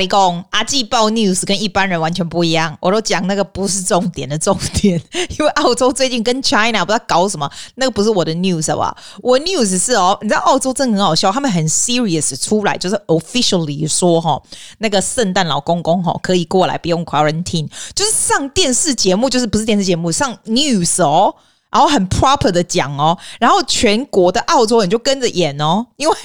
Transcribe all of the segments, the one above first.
我跟你讲，阿季报 news 跟一般人完全不一样。我都讲那个不是重点的重点，因为澳洲最近跟 China 不知道搞什么，那个不是我的 news 好不好？我 news 是哦，你知道澳洲真的很好笑，他们很 serious 出来，就是 officially 说哈，那个圣诞老公公哈可以过来，不用 quarantine，就是上电视节目，就是不是电视节目上 news 哦，然后很 proper 的讲哦，然后全国的澳洲人就跟着演哦，因为。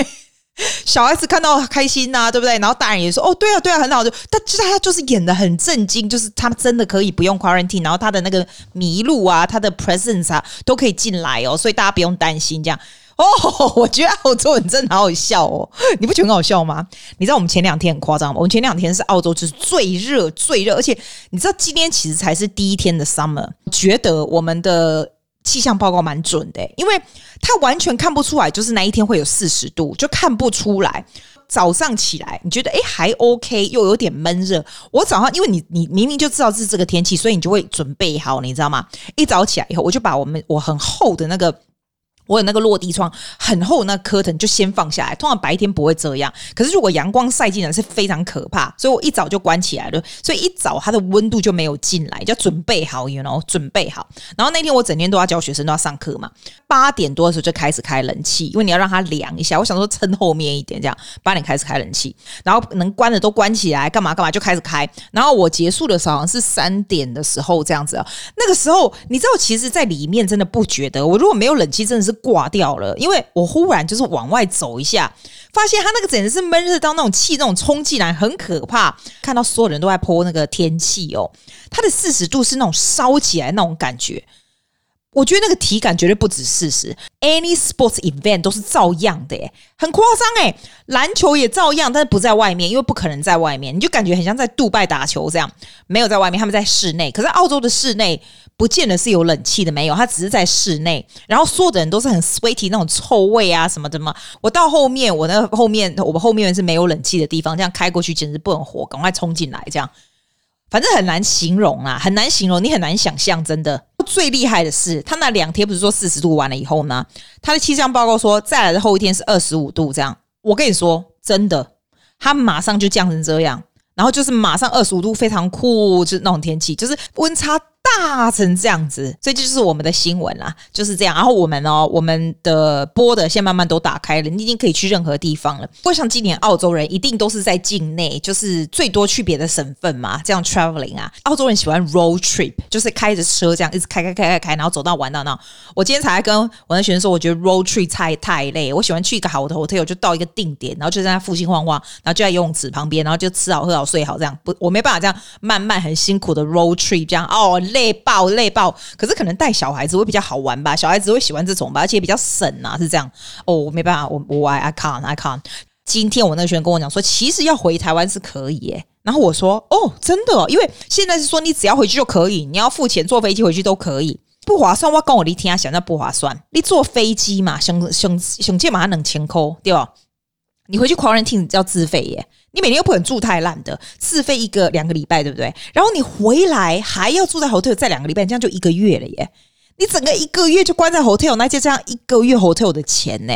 小孩子看到开心呐、啊，对不对？然后大人也说：“哦，对啊，对啊，很好。”就但其实他就是演得很震惊，就是他真的可以不用 quarantine，然后他的那个麋鹿啊，他的 presence 啊，都可以进来哦，所以大家不用担心这样。哦，我觉得澳洲人真的好好笑哦，你不觉得很好笑吗？你知道我们前两天很夸张吗？我们前两天是澳洲就是最热最热，而且你知道今天其实才是第一天的 summer，觉得我们的。气象报告蛮准的，因为他完全看不出来，就是那一天会有四十度，就看不出来。早上起来，你觉得诶还 OK，又有点闷热。我早上因为你你明明就知道是这个天气，所以你就会准备好，你知道吗？一早起来以后，我就把我们我很厚的那个。我有那个落地窗，很厚那个 curtain 就先放下来。通常白天不会这样，可是如果阳光晒进来是非常可怕，所以我一早就关起来了。所以一早它的温度就没有进来，就准备好，you know，准备好。然后那天我整天都要教学生，都要上课嘛。八点多的时候就开始开冷气，因为你要让它凉一下。我想说撑后面一点，这样八点开始开冷气，然后能关的都关起来，干嘛干嘛就开始开。然后我结束的时候好像是三点的时候这样子啊。那个时候你知道，其实在里面真的不觉得，我如果没有冷气，真的是。挂掉了，因为我忽然就是往外走一下，发现它那个简直是闷热到那种气那种冲进来，很可怕。看到所有人都在泼那个天气哦，它的四十度是那种烧起来那种感觉。我觉得那个体感绝对不止四十，any sports event 都是照样的，诶，很夸张诶，篮球也照样，但是不在外面，因为不可能在外面，你就感觉很像在杜拜打球这样，没有在外面，他们在室内。可是澳洲的室内不见得是有冷气的，没有，它只是在室内。然后所有的人都是很 sweaty 那种臭味啊什么的嘛。我到后面，我那后面，我们后面是没有冷气的地方，这样开过去简直不能活，赶快冲进来这样。反正很难形容啊，很难形容，你很难想象，真的。最厉害的是，他那两天不是说四十度完了以后呢，他的气象报告说再来的后一天是二十五度，这样。我跟你说，真的，他马上就降成这样，然后就是马上二十五度，非常酷，就是那种天气，就是温差。大成这样子，所以这就是我们的新闻啦，就是这样。然后我们哦，我们的播的现在慢慢都打开了，你已经可以去任何地方了。不像今年澳洲人一定都是在境内，就是最多去别的省份嘛，这样 traveling 啊。澳洲人喜欢 road trip，就是开着车这样一直开开开开开，然后走到玩到那。我今天才跟我的学生说，我觉得 road trip 太太累，我喜欢去一个好的 hotel，就到一个定点，然后就在那附近晃晃，然后就在游泳池旁边，然后就吃好喝好睡好这样。不，我没办法这样慢慢很辛苦的 road trip 这样哦。累累爆累爆，可是可能带小孩子会比较好玩吧，小孩子会喜欢这种吧，而且比较省啊，是这样哦。我没办法，我我 I I can't I can't。今天我那个学生跟我讲说，其实要回台湾是可以耶。然后我说哦，真的，因为现在是说你只要回去就可以，你要付钱坐飞机回去都可以，不划算。我跟我你听啊，想那不划算。你坐飞机嘛，想想想借马上能钱扣对吧？你回去 quarantine 要自费耶，你每天又不能住太烂的，自费一个两个礼拜，对不对？然后你回来还要住在 hotel 再两个礼拜，这样就一个月了耶。你整个一个月就关在 hotel，那就这样一个月 hotel 的钱呢？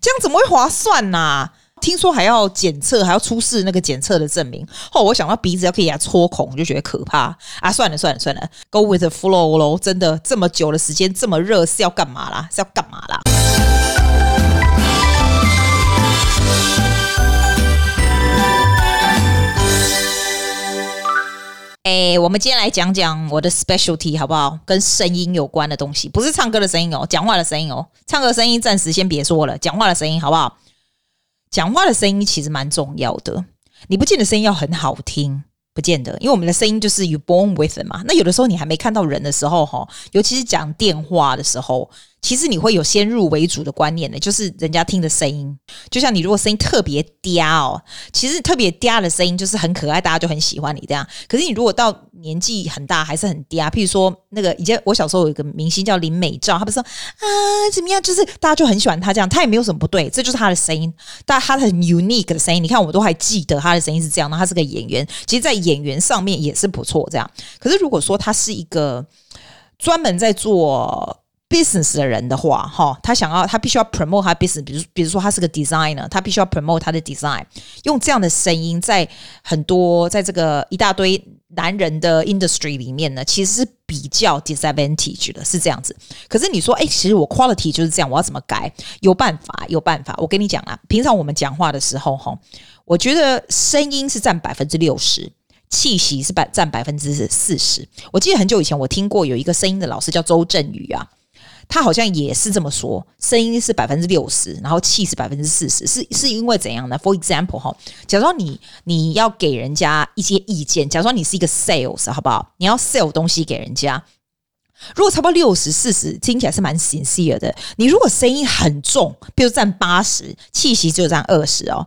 这样怎么会划算呢、啊？听说还要检测，还要出示那个检测的证明。哦，我想到鼻子要可以给它戳孔，就觉得可怕啊！算了算了算了，Go with the flow 喽。真的这么久的时间，这么热是要干嘛啦？是要干嘛啦？哎、我们今天来讲讲我的 specialty 好不好？跟声音有关的东西，不是唱歌的声音哦，讲话的声音哦。唱歌声音暂时先别说了，讲话的声音好不好？讲话的声音其实蛮重要的，你不见得声音要很好听，不见得，因为我们的声音就是 you born with 嘛。那有的时候你还没看到人的时候，哈，尤其是讲电话的时候。其实你会有先入为主的观念的，就是人家听的声音，就像你如果声音特别嗲哦，其实特别嗲的声音就是很可爱，大家就很喜欢你这样。可是你如果到年纪很大还是很嗲，譬如说那个以前我小时候有一个明星叫林美照，他不是说啊怎么样，就是大家就很喜欢他这样，他也没有什么不对，这就是他的声音，但他很 unique 的声音。你看我都还记得他的声音是这样，那他是个演员，其实在演员上面也是不错这样。可是如果说他是一个专门在做。Business 的人的话，哈，他想要他必须要 promote 他 business，比如比如说他是个 designer，他必须要 promote 他的 design，用这样的声音在很多在这个一大堆男人的 industry 里面呢，其实是比较 disadvantage 的，是这样子。可是你说，哎，其实我 quality 就是这样，我要怎么改？有办法，有办法。我跟你讲啊，平常我们讲话的时候，哈，我觉得声音是占百分之六十。气息是百占百分之四十。我记得很久以前我听过有一个声音的老师叫周振宇啊，他好像也是这么说，声音是百分之六十，然后气是百分之四十，是是因为怎样呢？For example 哈，假如说你你要给人家一些意见，假如说你是一个 sales 好不好？你要 sell 东西给人家，如果差不多六十四十，听起来是蛮 sincere 的。你如果声音很重，比如占八十，气息只有占二十哦。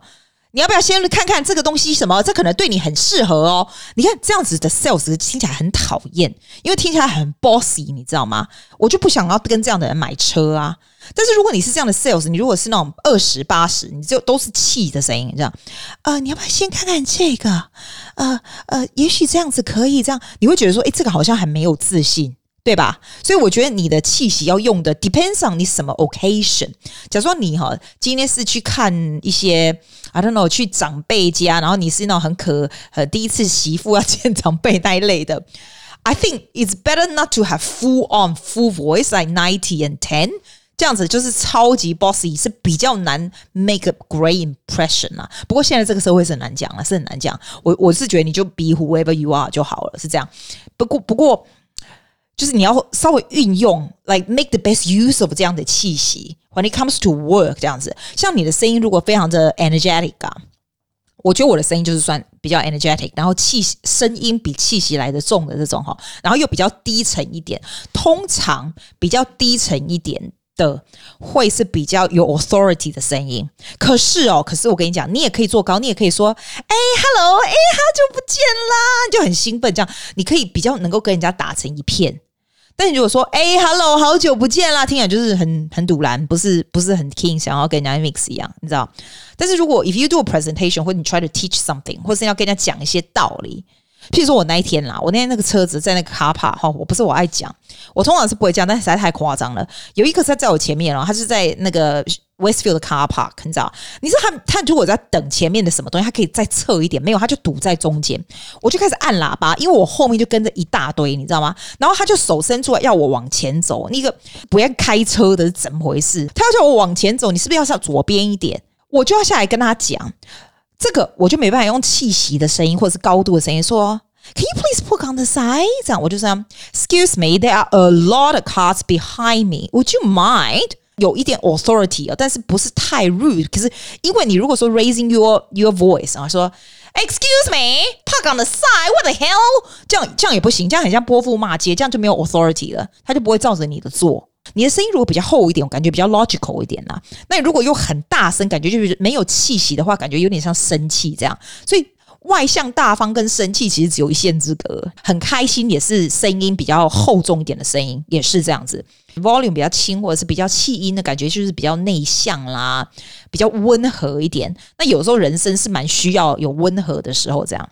你要不要先看看这个东西什么？这可能对你很适合哦。你看这样子的 sales 听起来很讨厌，因为听起来很 bossy，你知道吗？我就不想要跟这样的人买车啊。但是如果你是这样的 sales，你如果是那种二十八十，你就都是气的声音，这样。呃，你要不要先看看这个？呃呃，也许这样子可以这样，你会觉得说，诶，这个好像很没有自信。对吧？所以我觉得你的气息要用的 depends on 你什么 occasion。假如说你哈今天是去看一些 I don't know 去长辈家，然后你是那种很可呃第一次媳妇要见长辈那一类的，I think it's better not to have full on full voice like ninety and ten 这样子就是超级 bossy 是比较难 make a great impression 啊。不过现在这个社会是很难讲啊，是很难讲。我我是觉得你就 be whoever you are 就好了，是这样。不过不过。 就是你要稍微运用，like make the best use of 这样的气息。When it comes to work，这样子，像你的声音如果非常的 energetic 啊，我觉得我的声音就是算比较 energetic，然后气声音比气息来的重的这种哈，然后又比较低沉一点，通常比较低沉一点的会是比较有 authority 的声音。可是哦，可是我跟你讲，你也可以做高，你也可以说，哎，hello，哎，好久不见啦，就很兴奋，这样你可以比较能够跟人家打成一片。但你如果说，哎、欸、，Hello，好久不见啦，听起来就是很很堵然，不是不是很 king，想要跟人家 mix 一样，你知道？但是如果 if you do a presentation 或者你 try to teach something，或是要跟人家讲一些道理。譬如说，我那一天啦，我那天那个车子在那个 car park 哈，我不是我爱讲，我通常是不会讲，但实在太夸张了。有一个车在我前面哦，他是在那个 Westfield 的 car park，你知道？你知道他他如果在等前面的什么东西，他可以再侧一点，没有他就堵在中间。我就开始按喇叭，因为我后面就跟着一大堆，你知道吗？然后他就手伸出来要我往前走，那个不要开车的是怎么回事？他要叫我往前走，你是不是要向左边一点？我就要下来跟他讲。这个我就没办法用气息的声音或者是高度的声音说，Can you please put on the side？这样我就这样，Excuse me，there are a lot of cars behind me. Would you mind？有一点 authority 啊，但是不是太 rude。可是因为你如果说 raising your your voice 啊，说 Excuse me，park on the side，what the hell？这样这样也不行，这样很像泼妇骂街，这样就没有 authority 了，他就不会照着你的做。你的声音如果比较厚一点，我感觉比较 logical 一点啦。那如果又很大声，感觉就是没有气息的话，感觉有点像生气这样。所以外向大方跟生气其实只有一线之隔。很开心也是声音比较厚重一点的声音，也是这样子。Volume 比较轻或者是比较气音的感觉，就是比较内向啦，比较温和一点。那有时候人生是蛮需要有温和的时候，这样。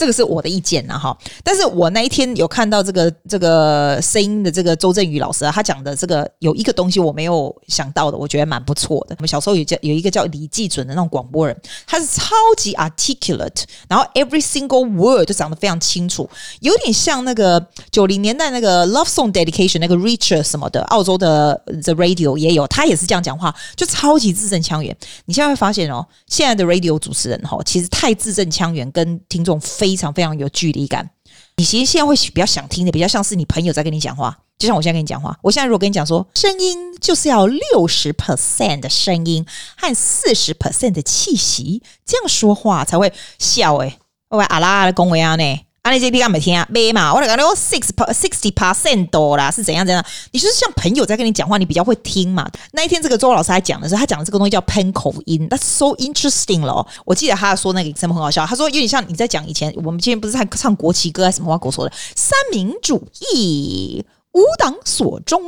这个是我的意见呐，哈！但是我那一天有看到这个这个声音的这个周振宇老师啊，他讲的这个有一个东西我没有想到的，我觉得蛮不错的。我们小时候有叫有一个叫李济准的那种广播人，他是超级 articulate，然后 every single word 都讲得非常清楚，有点像那个九零年代那个 love song dedication 那个 Richard 什么的，澳洲的 The Radio 也有，他也是这样讲话，就超级字正腔圆。你现在会发现哦，现在的 Radio 主持人哈，其实太字正腔圆，跟听众非。非常非常有距离感，你其实现在会比较想听的，比较像是你朋友在跟你讲话，就像我现在跟你讲话。我现在如果跟你讲说，声音就是要六十 percent 的声音和四十 percent 的气息，这样说话才会笑诶。喂，阿拉的恭维啊呢？啊，你这边干没听啊？没嘛？我讲你 six sixty percent 多啦，是怎样怎样？你就是像朋友在跟你讲话，你比较会听嘛。那一天这个周老师还讲的是，他讲的这个东西叫喷口音，That's so interesting 了。我记得他说那个什么很好笑，他说有点像你在讲以前我们今天不是在唱国旗歌还是什么话跟我说的三民主义无党所中，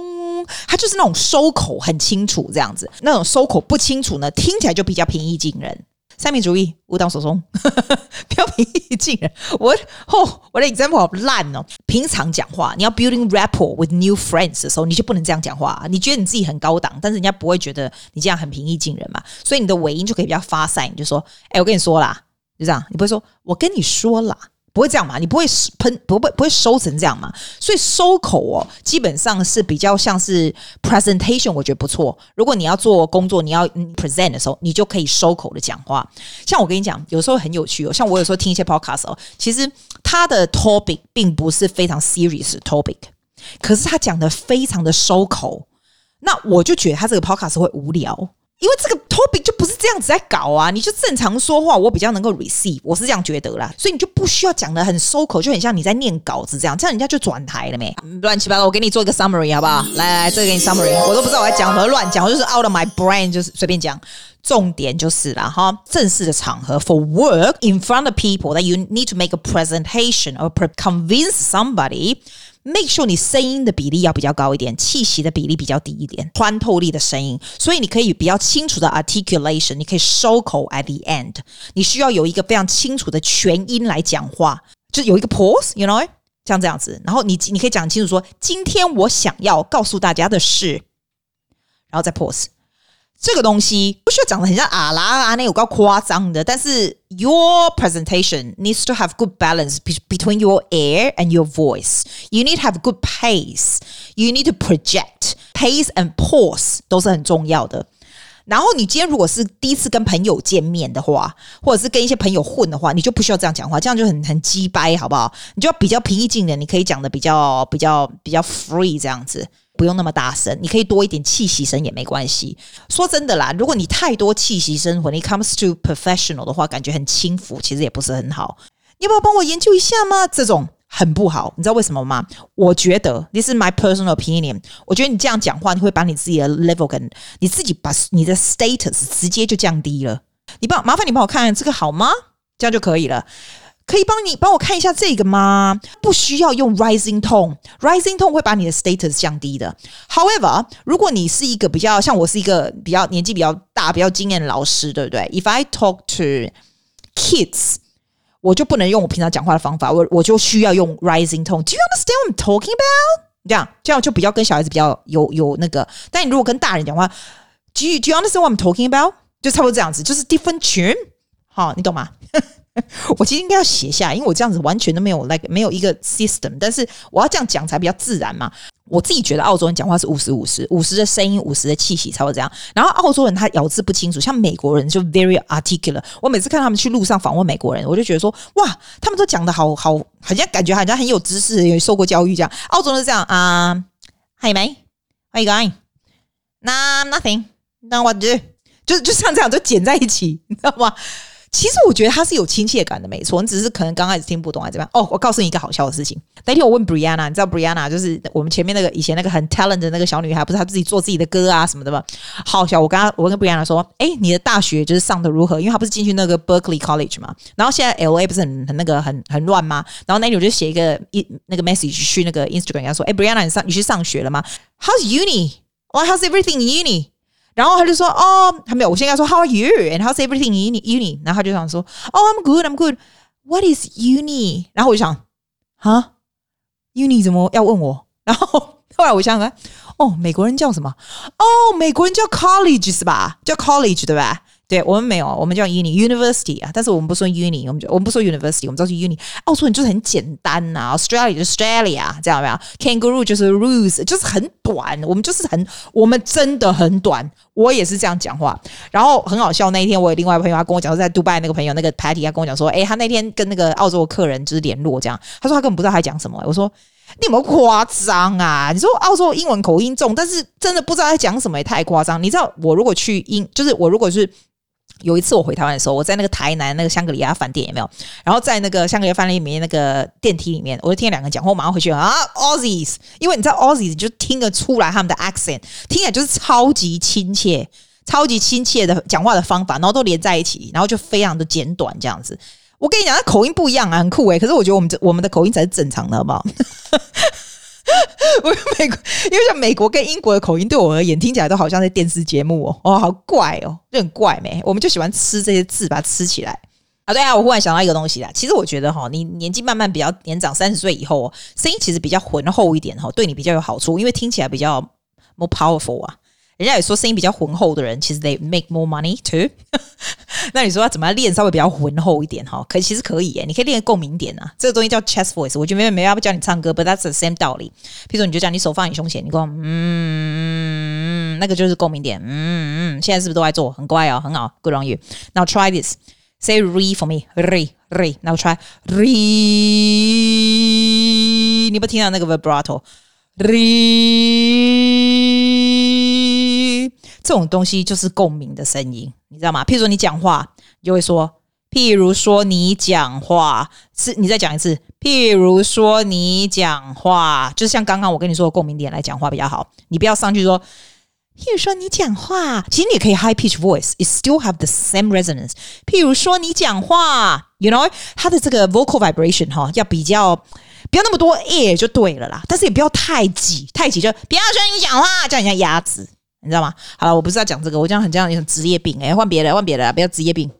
他就是那种收口很清楚这样子，那种收口不清楚呢，听起来就比较平易近人。三民主义，无党所宗，不要平易近人。我哦，我的 example 好烂哦。平常讲话，你要 building rapport with new friends 的时候，你就不能这样讲话啊。你觉得你自己很高档，但是人家不会觉得你这样很平易近人嘛。所以你的尾音就可以比较发散，你就说：“哎，我跟你说啦，就这样。”你不会说“我跟你说啦”。不会这样嘛？你不会喷，不会不会收成这样嘛？所以收口哦，基本上是比较像是 presentation，我觉得不错。如果你要做工作，你要 present 的时候，你就可以收口的讲话。像我跟你讲，有时候很有趣哦。像我有时候听一些 podcast 哦，其实他的 topic 并不是非常 serious topic，可是他讲的非常的收口，那我就觉得他这个 podcast 会无聊。因为这个 topic 就不是这样子在搞啊，你就正常说话，我比较能够 receive，我是这样觉得啦，所以你就不需要讲得很收口，就很像你在念稿子这样，这样人家就转台了没？乱七八糟，我给你做一个 summary 好不好？来来，这个给你 summary，我都不知道我在讲什么，乱讲，我就是 out of my brain，就是随便讲，重点就是啦哈，正式的场合 for work in front of people that you need to make a presentation or convince somebody。Make sure 你声音的比例要比较高一点，气息的比例比较低一点，穿透力的声音，所以你可以比较清楚的 articulation，你可以收口 at the end。你需要有一个非常清楚的全音来讲话，就有一个 pause，you know，像这样子。然后你你可以讲清楚说，今天我想要告诉大家的是，然后再 pause。这个东西不需要讲的很像啊啦啊那有够夸张的，但是 your presentation needs to have good balance between your air and your voice. You need to have good pace. You need to project pace and pause 都是很重要的。然后你今天如果是第一次跟朋友见面的话，或者是跟一些朋友混的话，你就不需要这样讲话，这样就很很鸡掰，好不好？你就要比较平易近人，你可以讲的比较比较比较 free 这样子。不用那么大声，你可以多一点气息声也没关系。说真的啦，如果你太多气息声，when it comes to professional 的话，感觉很轻浮，其实也不是很好。你要不要帮我研究一下吗？这种很不好，你知道为什么吗？我觉得，this is my personal opinion。我觉得你这样讲话，你会把你自己的 level 跟你自己把你的 status 直接就降低了。你帮麻烦你帮我看看这个好吗？这样就可以了。可以帮你帮我看一下这个吗？不需要用 rising tone，rising tone 会把你的 status 降低的。However，如果你是一个比较像我是一个比较年纪比较大、比较经验的老师，对不对？If I talk to kids，我就不能用我平常讲话的方法，我我就需要用 rising tone。Do you understand what I'm talking about？这样这样就比较跟小孩子比较有有那个。但你如果跟大人讲话，Do you, do you understand what I'm talking about？就差不多这样子，就是 different tune。好，你懂吗？我其实应该要写下，因为我这样子完全都没有 like 没有一个 system，但是我要这样讲才比较自然嘛。我自己觉得澳洲人讲话是五十五十，五十的声音，五十的气息才会这样。然后澳洲人他咬字不清楚，像美国人就 very articulate。我每次看他们去路上访问美国人，我就觉得说哇，他们都讲的好好，好像感觉好像很有知识，有受过教育这样。澳洲人是这样啊，Hey m a how you going? No, nothing. No, what do？就就像这样，就剪在一起，你知道吗？其实我觉得他是有亲切感的，没错。你只是可能刚开始听不懂还怎么样？哦，我告诉你一个好笑的事情。那天我问 Brianna，你知道 Brianna 就是我们前面那个以前那个很 talent 的那个小女孩，不是她自己做自己的歌啊什么的吗？好笑。我刚刚，我跟 Brianna 说，哎，你的大学就是上的如何？因为她不是进去那个 Berkeley College 嘛。然后现在 LA 不是很很那个很很乱吗？然后那天我就写一个一那个 message 去那个 Instagram，人家说，哎，Brianna，你上你去上学了吗？How's uni？Or how's everything uni？然后他就说：“哦，还没有。我现在说 How are you? And how's everything in uni? 然后他就想说：“Oh, I'm good, I'm good. What is uni?” 然后我就想：“哈，uni 怎么要问我？”然后后来我想想，哦，美国人叫什么？哦，美国人叫 college 是吧？叫 college 对吧？对，我们没有，我们叫 uni university 啊，但是我们不说 uni，我们就我们不说 university，我们都是 uni。澳洲人就是很简单呐、啊、，Australia 就是 Australia，这样没有？Kangaroo 就是 Roos，就是很短，我们就是很，我们真的很短。我也是这样讲话，然后很好笑。那一天我有另外一个朋友，他跟我讲说，在杜拜那个朋友那个 Patty，他跟我讲说，诶，他那天跟那个澳洲客人就是联络这样，他说他根本不知道他讲什么。我说你有没有夸张啊？你说澳洲英文口音重，但是真的不知道他讲什么，也太夸张。你知道我如果去英，就是我如果是。有一次我回台湾的时候，我在那个台南那个香格里拉饭店有没有？然后在那个香格里拉饭店里面那个电梯里面，我就听两个人讲话，我马上回去啊，Aussies，因为你知道 Aussies 就听得出来他们的 accent，听起来就是超级亲切、超级亲切的讲话的方法，然后都连在一起，然后就非常的简短这样子。我跟你讲，那口音不一样啊，很酷诶。可是我觉得我们这我们的口音才是正常的，好不好？我美国，因为像美国跟英国的口音，对我而言听起来都好像在电视节目哦，哦，好怪哦，就很怪没。我们就喜欢吃这些字，把它吃起来啊。对啊，我忽然想到一个东西啦。其实我觉得哈，你年纪慢慢比较年长，三十岁以后，声音其实比较浑厚一点哈，对你比较有好处，因为听起来比较 more powerful 啊。人家也说声音比较浑厚的人，其实 they make more money too。那你说要怎么样练稍微比较浑厚一点哈？可其实可以耶，你可以练共鸣点啊。这个东西叫 chest voice，我觉得没没要不教你唱歌，but that's the same 道理。譬如说，你就讲你手放你胸前，你说嗯，那个就是共鸣点。嗯嗯，现在是不是都在做？很乖哦，很好，good on you。Now try this, say re for me, re re. Now try re，你有没有听到那个 vibrato re？这种东西就是共鸣的声音，你知道吗？譬如说你讲话，你就会说，譬如说你讲话是，你再讲一次，譬如说你讲话，就是像刚刚我跟你说的共鸣点来讲话比较好。你不要上去说，譬如说你讲话，其实你可以 high pitch voice，it still have the same resonance。譬如说你讲话，you know，它的这个 vocal vibration 哈，要比较不要那么多 air 就对了啦，但是也不要太挤，太挤就不要说你讲话，叫人家鸭子。你知道吗？好了，我不是要讲这个，我这样很这样一种职业病。哎，换别的，换别的，不要职业病。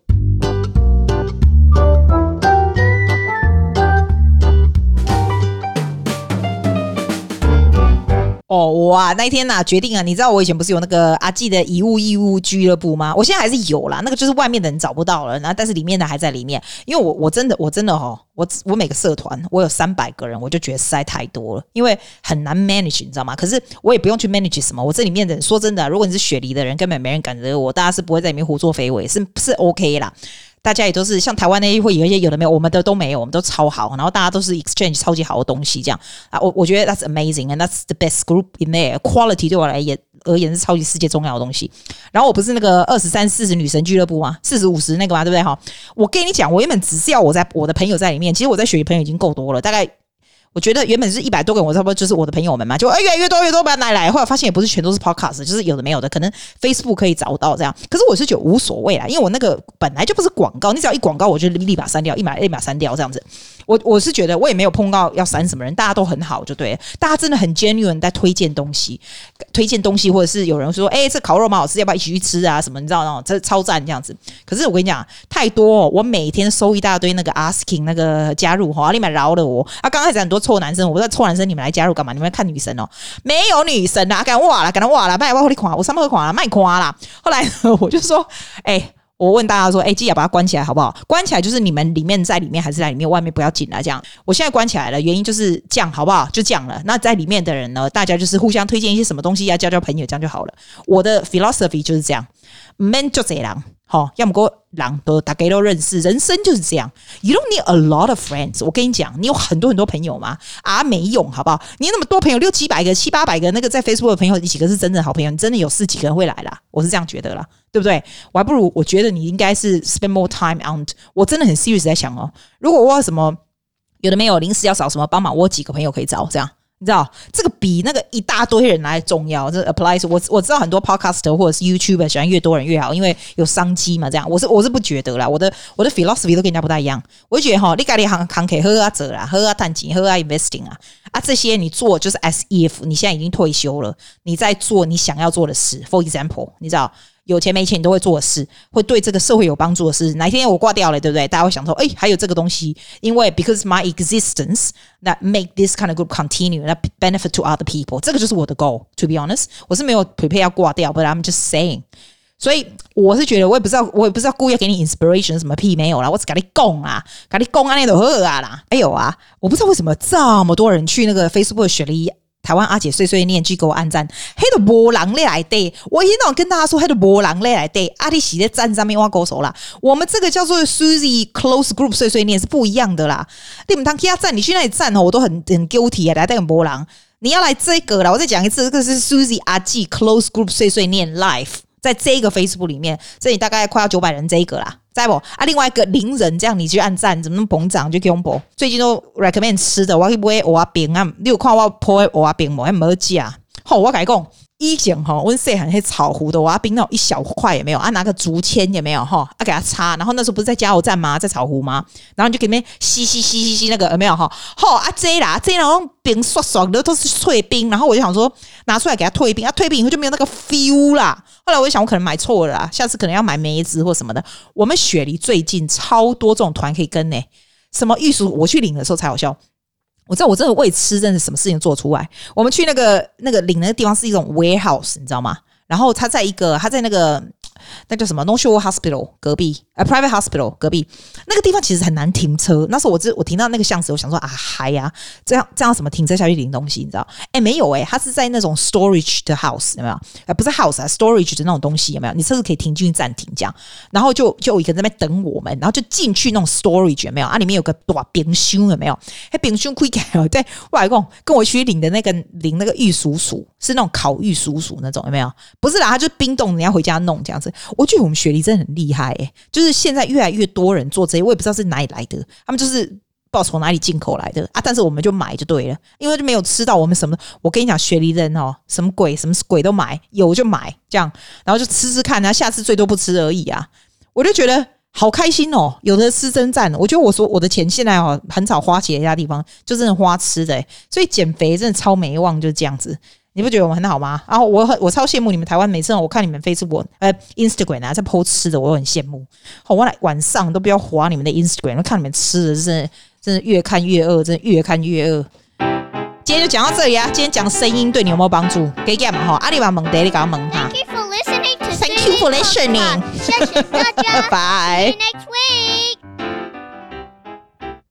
哦，我啊那一天呐、啊、决定啊，你知道我以前不是有那个阿纪的遗物义务俱乐部吗？我现在还是有啦，那个就是外面的人找不到了，然后但是里面的还在里面。因为我我真的我真的哈，我我每个社团我有三百个人，我就觉得实在太多了，因为很难 manage，你知道吗？可是我也不用去 manage 什么，我这里面的人说真的、如果你是雪梨的人，根本没人敢惹我，大家是不会在里面胡作非为，是是 OK 啦。大家也都是像台湾那些会有一些有的没有，我们的都没有，我们都超好，然后大家都是 exchange 超级好的东西，这样啊，我我觉得 that's amazing and that's the best group in there quality 对我来言而言是超级世界重要的东西。然后我不是那个二十三四十女神俱乐部吗？四十五十那个嘛，对不对哈？我跟你讲，我原本只是要我在我的朋友在里面，其实我在学习朋友已经够多了，大概。我觉得原本是一百多个人，我差不多就是我的朋友们嘛，就越来越多越多，不要来来。后来发现也不是全都是 podcast，就是有的没有的，可能 Facebook 可以找到这样。可是我是觉得无所谓啦，因为我那个本来就不是广告，你只要一广告，我就立马删掉，立马立马删掉这样子。我我是觉得我也没有碰到要删什么人，大家都很好，就对，大家真的很 genuine 在推荐东西，推荐东西，或者是有人说，哎、欸，这烤肉蛮好吃，要不要一起去吃啊？什么你知道吗？这超赞这样子。可是我跟你讲，太多，哦，我每天收一大堆那个 asking 那个加入哈，立马饶了我。啊，刚开始很多臭男生，我说臭男生你们来加入干嘛？你们来看女生哦？没有女生啊，敢哇了，敢哇了，卖我你夸，我上课夸了，卖夸了。后来 我就说，哎、我问大家说：“哎，记得把它关起来，好不好？关起来就是你们里面在里面，还是在里面？外面不要进来。这样，我现在关起来了，原因就是这样，好不好？就这样了。那在里面的人呢？大家就是互相推荐一些什么东西，要交交朋友，这样就好了。我的 philosophy 就是这样，man 就这样，好，要么过狼都大家都认识，人生就是这样。You don't need a lot of friends。我跟你讲，你有很多很多朋友吗？啊，没用，好不好？你那么多朋友，六七百个、七八百个，那个在 Facebook 的朋友，你几个是真正的好朋友？你真的有四几个人会来啦？我是这样觉得啦。”对不对？我还不如我觉得你应该是 spend more time on。我真的很 serious 在想哦，如果我有什么有的没有临时要找什么帮忙，我几个朋友可以找，这样你知道这个比那个一大堆人来重要。这 applies 我我知道很多 podcaster 或者是 YouTube 喜欢越多人越好，因为有商机嘛。这样我是我是不觉得啦，我的我的 philosophy 都跟人家不太一样。我就觉得哈，你该你行行可以喝啊走啦，喝啊探金，喝啊 investing 啊啊这些你做就是 as if 你现在已经退休了，你在做你想要做的事。For example，你知道。有钱没钱你都会做的事，会对这个社会有帮助的事。哪一天我挂掉了，对不对？大家会想说，哎，还有这个东西，因为 because my existence that make this kind of group continue that benefit to other people，这个就是我的 goal。To be honest，我是没有 prepare 要挂掉，but I'm just saying。所以我是觉得，我也不知道，我也不知道故意要给你 inspiration 什么屁没有啦，我只跟你讲啊，跟你讲啊，那都喝啊啦。还有啊，我不知道为什么这么多人去那个 Facebook 学了一。台湾阿姐碎碎念去给我按赞，黑的波浪来对，我一早跟大家说黑的波浪来对，阿弟洗在站上面挖勾手啦。我们这个叫做 Susie Close Group 碎碎念是不一样的啦。你们当其他站，你去那里站哦，我都很很 guilty 啊，来带个波浪。你要来这个啦，我再讲一次，这个是 Susie 阿姐 Close Group 碎碎念 Live，在这个 Facebook 里面，这里大概快要九百人这一个啦。在不啊？另外一个零人这样，你去按赞，怎么那么膨胀？就给我播。最近都 recommend 吃的，我会不会蚵仔饼啊？你有看我 po 蚵仔饼吗？还没加。好，我跟你讲，以前哈，我细汉那些草湖的，我要冰那种一小块也没有啊，拿个竹签也没有哈，啊给它擦，然后那时候不是在加油站吗？在草湖吗？然后你就给里面吸吸吸吸吸那个有没有哈？好啊，这啦这啦，冰刷爽的都是脆冰，然后我就想说拿出来给它退冰，啊退冰以后就没有那个 feel 啦。后来我就想，我可能买错了啦，下次可能要买梅子或什么的。我们雪梨最近超多这种团可以跟呢、什么玉树，我去领的时候才好笑。我知道我真的为吃，真的什么事情做出来。我们去那个那个领那个地方是一种 warehouse，你知道吗？然后他在一个他在那个。那叫什么？North Shore Hospital 隔壁，呃，Private Hospital 隔壁那个地方其实很难停车。那时候我只我停到那个巷子，我想说啊，嗨呀，这样这样怎么停车下去领东西？你知道？哎，没有哎、欸，它是在那种 storage 的 house 有没有？呃，不是 house 啊，storage 的那种东西有没有？你车子可以停进去暂停这样，然后就就一个人在那边等我们，然后就进去那种 storage 有没有？啊，里面有个大冰箱有没有？哎，冰箱可以开，对，外公跟我去领的那个领那个玉蜀黍是那种烤玉蜀黍那种有没有？不是啦，它就冰冻，你要回家弄这样子。我觉得我们雪梨真的很厉害哎、就是现在越来越多人做这些，我也不知道是哪里来的，他们就是不知道从哪里进口来的啊。但是我们就买就对了，因为就没有吃到我们什么。我跟你讲，雪梨人哦，什么鬼什么鬼都买，有就买这样，然后就吃吃看，然后下次最多不吃而已啊。我就觉得好开心哦，有的吃真赞。我觉得我说我的钱现在哦很少花其他地方，就真的花吃的、所以减肥真的超没望，就是这样子。你不觉得我们很好吗？然后我很我超羡慕你们台湾，每次我看你们 Facebook 呃 Instagram 啊在 po 吃的，我都很羡慕。好，我来晚上都不要滑你们的 Instagram，看你们吃的，真的真的越看越饿，真的越看越饿。今天就讲到这里啊！今天讲声音对你有没有帮助？给给嘛哈，阿里巴巴蒙德，你搞蒙他。Thank you for listening. Thank you for listening. 谢谢大家。Bye.